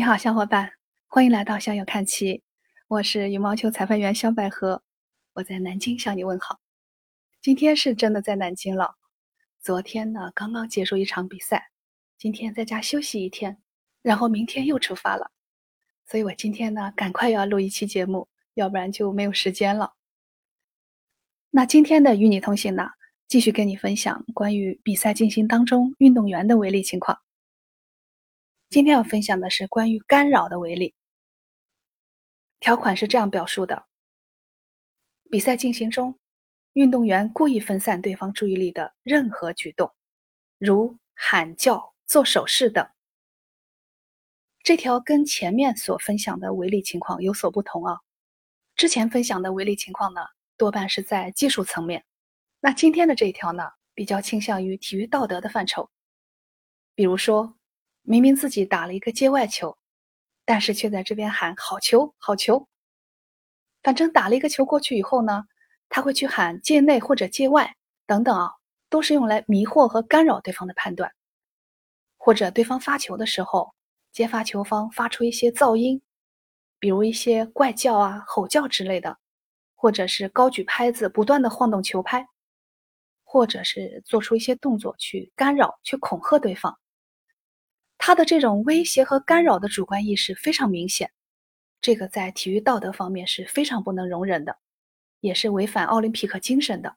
你好，小伙伴，欢迎来到校友看齐。我是羽毛球裁判员肖百合，我在南京向你问好。今天是真的在南京了。昨天呢，刚刚结束一场比赛，今天在家休息一天，然后明天又出发了。所以我今天呢，赶快要录一期节目，要不然就没有时间了。那今天的与你同行呢，继续跟你分享关于比赛进行当中运动员的违例情况。今天要分享的是关于干扰的违例。条款是这样表述的：比赛进行中，运动员故意分散对方注意力的任何举动，如喊叫、做手势等。这条跟前面所分享的违例情况有所不同啊。之前分享的违例情况呢，多半是在技术层面；那今天的这一条呢，比较倾向于体育道德的范畴。比如说，明明自己打了一个界外球。但是却在这边喊好球好球，反正打了一个球过去以后呢，他会去喊界内或者界外等等啊，都是用来迷惑和干扰对方的判断。或者对方发球的时候，接发球方发出一些噪音，比如一些怪叫啊、吼叫之类的，或者是高举拍子，不断的晃动球拍，或者是做出一些动作去干扰、去恐吓对方。他的这种威胁和干扰的主观意识非常明显，这个在体育道德方面是非常不能容忍的，也是违反奥林匹克精神的。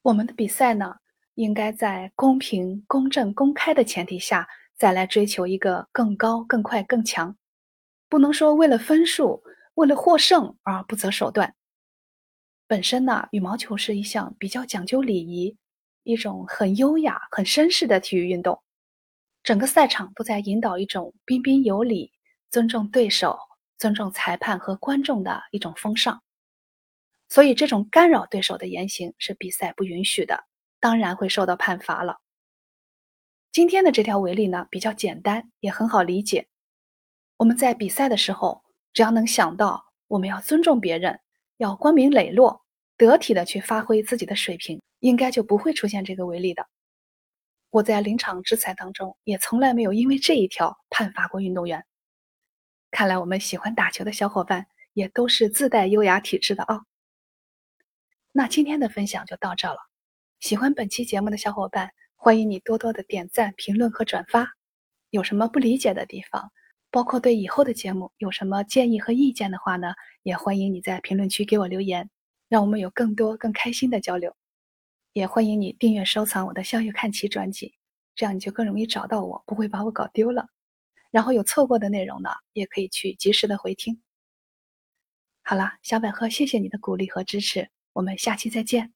我们的比赛呢，应该在公平、公正、公开的前提下，再来追求一个更高、更快、更强，不能说为了分数、为了获胜而不择手段。本身呢，羽毛球是一项比较讲究礼仪、一种很优雅、很绅士的体育运动。整个赛场都在引导一种彬彬有礼、尊重对手、尊重裁判和观众的一种风尚，所以这种干扰对手的言行是比赛不允许的，当然会受到判罚了。今天的这条违例呢比较简单，也很好理解。我们在比赛的时候，只要能想到我们要尊重别人，要光明磊落、得体的去发挥自己的水平，应该就不会出现这个违例的。我在临场制裁当中也从来没有因为这一条判罚过运动员。看来我们喜欢打球的小伙伴也都是自带优雅体质的啊。那今天的分享就到这了。喜欢本期节目的小伙伴，欢迎你多多的点赞、评论和转发。有什么不理解的地方，包括对以后的节目有什么建议和意见的话呢，也欢迎你在评论区给我留言，让我们有更多更开心的交流。也欢迎你订阅收藏我的《校友看齐》专辑，这样你就更容易找到我，不会把我搞丢了。然后有错过的内容呢，也可以去及时的回听。好啦，小百合，谢谢你的鼓励和支持，我们下期再见。